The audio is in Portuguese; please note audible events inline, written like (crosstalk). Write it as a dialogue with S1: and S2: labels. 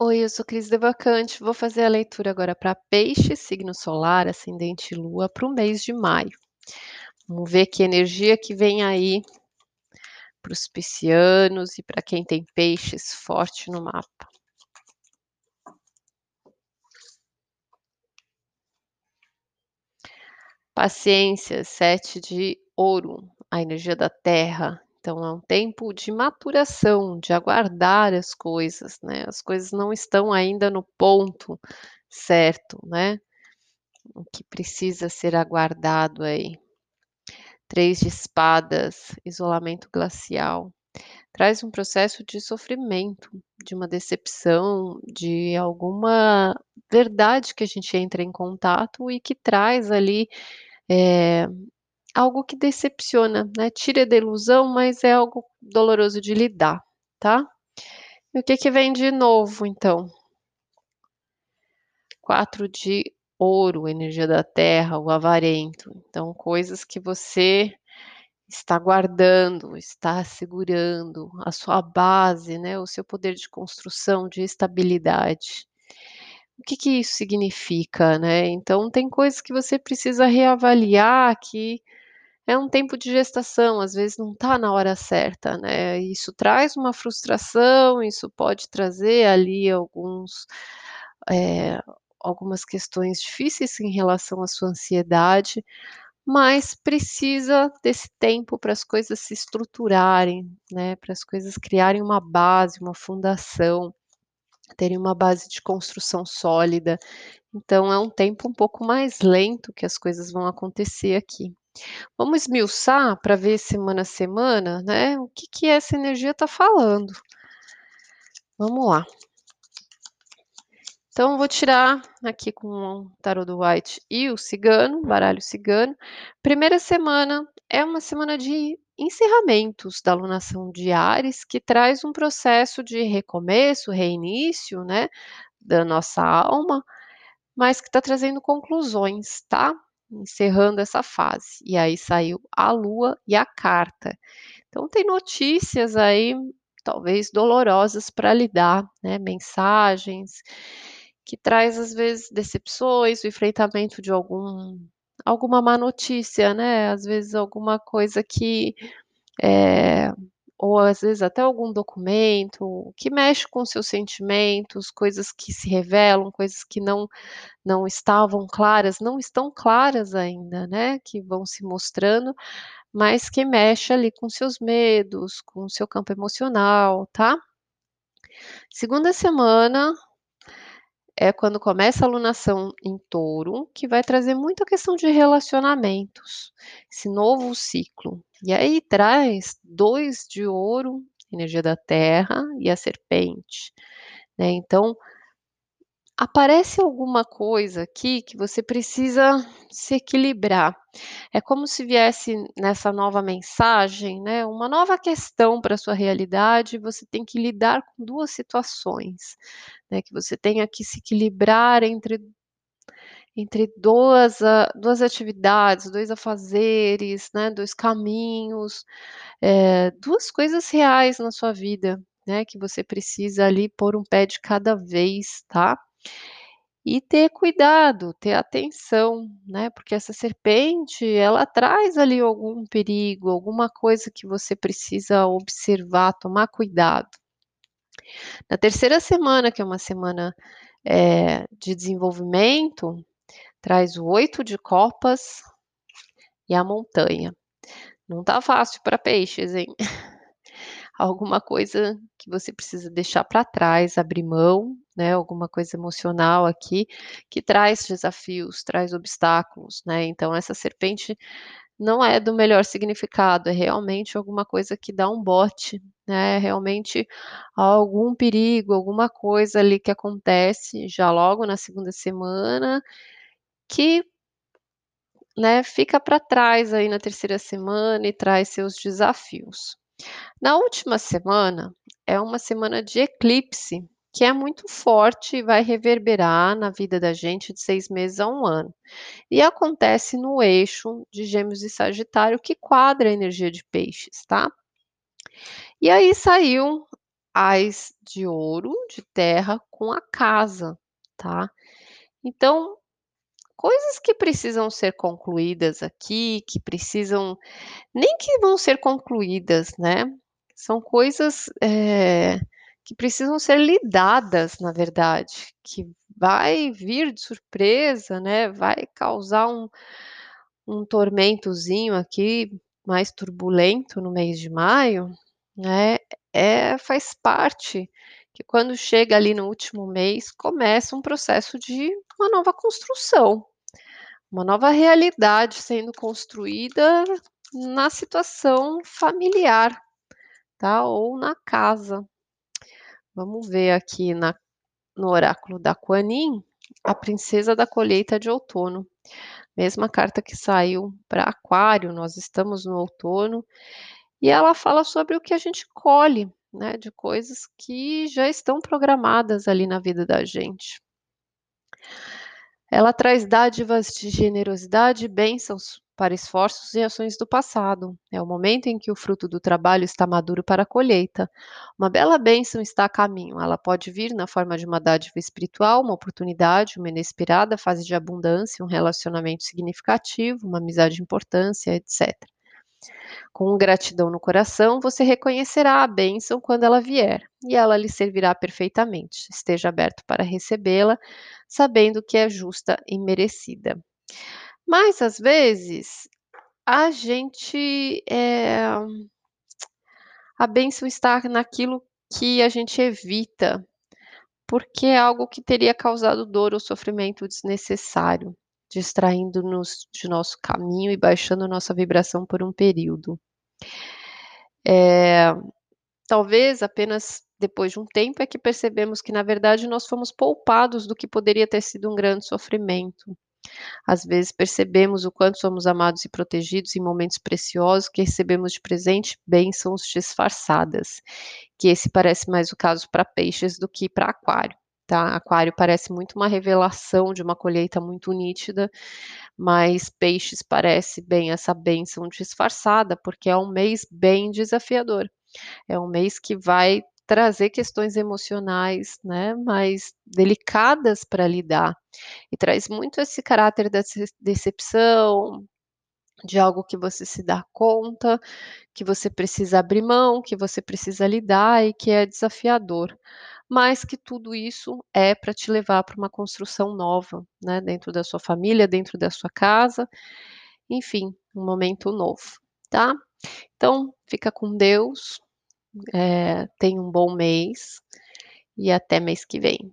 S1: Oi, eu sou Cris Devacante, vou fazer a leitura agora para Peixes, signo solar, ascendente Lua, para o mês de maio. Vamos ver que energia que vem aí para os piscianos e para quem tem peixes forte no mapa. Paciência, sete de ouro, a energia da terra, então é um tempo de maturação, de aguardar as coisas, né, as coisas não estão ainda no ponto certo, né, o que precisa ser aguardado aí. Três de espadas, isolamento glacial, traz um processo de sofrimento, de uma decepção, de alguma verdade que a gente entra em contato e que traz ali, eh, algo que decepciona, né, tira da ilusão, mas é algo doloroso de lidar, tá. E o que que vem de novo então? Quatro de ouro, energia da terra, o avarento, então coisas que você está guardando, está segurando, a sua base, né, o seu poder de construção, de estabilidade. O que que isso significa, né, então tem coisas que você precisa reavaliar que é um tempo de gestação, às vezes não está na hora certa, né, isso traz uma frustração, isso pode trazer ali alguns, eh, algumas questões difíceis em relação à sua ansiedade, mas precisa desse tempo para as coisas se estruturarem, né, para as coisas criarem uma base, uma fundação, terem uma base de construção sólida, então é um tempo um pouco mais lento que as coisas vão acontecer aqui. Vamos esmiuçar para ver semana a semana, né, o que que essa energia está falando. Vamos lá. Então vou tirar aqui com o tarô do White e o cigano, baralho cigano. Primeira semana é uma semana de encerramentos da alunação de Áries, que traz um processo de recomeço, reinício, né, da nossa alma, mas que está trazendo conclusões, tá, encerrando essa fase. E aí saiu a lua e a carta. Então tem notícias aí, talvez dolorosas para lidar, né, mensagens que traz às vezes decepções, o enfrentamento de algum alguma má notícia, né, às vezes alguma coisa que, eh, ou às vezes até algum documento que mexe com seus sentimentos, coisas que se revelam, coisas que não não estavam claras, não estão claras ainda, né, que vão se mostrando, mas que mexe ali com seus medos, com o seu campo emocional, tá. Segunda semana é quando começa a alunação em touro, que vai trazer muita questão de relacionamentos, esse novo ciclo. E aí traz 2 de ouro, energia da terra e a serpente, né, então aparece alguma coisa aqui que você precisa se equilibrar. É como se viesse nessa nova mensagem, né, uma nova questão para sua realidade, você tem que lidar com 2 situações, né, que você tenha que se equilibrar entre entre 2 a 2 atividades, 2 afazeres, né, 2 caminhos, eh, 2 coisas reais na sua vida, né, que você precisa ali pôr um pé de cada vez, tá. E ter cuidado, ter atenção, né, porque essa serpente ela traz ali algum perigo, alguma coisa que você precisa observar, tomar cuidado. Na terceira semana, que é uma semana, eh, de desenvolvimento, traz o 8 de copas e a montanha. Não está fácil para peixes, hein. (laughs) Alguma coisa que você precisa deixar para trás, abrir mão, né, alguma coisa emocional aqui, que traz desafios, traz obstáculos, né, então essa serpente não é do melhor significado, é realmente alguma coisa que dá um bote, né, realmente algum perigo, alguma coisa ali que acontece já logo na segunda semana, que né, fica para trás aí na terceira semana e traz seus desafios. Na última semana, é uma semana de eclipse, que é muito forte e vai reverberar na vida da gente de 6 meses a 1 ano. E acontece no eixo de Gêmeos e Sagitário, que quadra a energia de Peixes, tá. E aí saiu ás de ouro de terra com a casa, tá. Então, coisas que precisam ser concluídas aqui, que precisam nem que vão ser concluídas, né, são coisas, eh, que precisam ser lidadas, na verdade, que vai vir de surpresa, né, vai causar um um tormentozinho aqui, mais turbulento no mês de maio, né, eh, faz parte que quando chega ali no último mês, começa um processo de uma nova construção, uma nova realidade sendo construída na situação familiar, tá, ou na casa. Vamos ver aqui na no oráculo da Kuan Yin, a princesa da colheita de outono. Mesma carta que saiu pra aquário, nós estamos no outono, e ela fala sobre o que a gente colhe, né, de coisas que já estão programadas ali na vida da gente. Ela traz dádivas de generosidade e bênçãos para esforços e ações do passado. É o momento em que o fruto do trabalho está maduro para a colheita. Uma bela bênção está a caminho. Ela pode vir na forma de uma dádiva espiritual, uma oportunidade, uma inesperada fase de abundância, um relacionamento significativo, uma amizade de importância, etc. Com gratidão no coração, você reconhecerá a bênção quando ela vier, e ela lhe servirá perfeitamente. Esteja aberto para recebê-la, sabendo que é justa e merecida. Mas, às vezes, a gente, eh a bênção está naquilo que a gente evita, porque é algo que teria causado dor ou sofrimento desnecessário, distraindo-nos de nosso caminho e baixando nossa vibração por um período. Eh, talvez apenas depois de um tempo é que percebemos que, na verdade, nós fomos poupados do que poderia ter sido um grande sofrimento. Às vezes percebemos o quanto somos amados e protegidos em momentos preciosos que recebemos de presente bênçãos disfarçadas, que esse parece mais o caso para peixes do que para aquário, tá. Aquário parece muito uma revelação de uma colheita muito nítida, mas peixes parece bem essa bênção disfarçada, porque é um mês bem desafiador. É um mês que vai trazer questões emocionais, né, mais delicadas para lidar, e traz muito esse caráter da ce decepção, de algo que você se dá conta, que você precisa abrir mão, que você precisa lidar e que é desafiador, mas que tudo isso é para te levar para uma construção nova, né, dentro da sua família, dentro da sua casa, enfim, um momento novo, tá. Então, fica com Deus, eh, tenha um bom mês, e até mês que vem.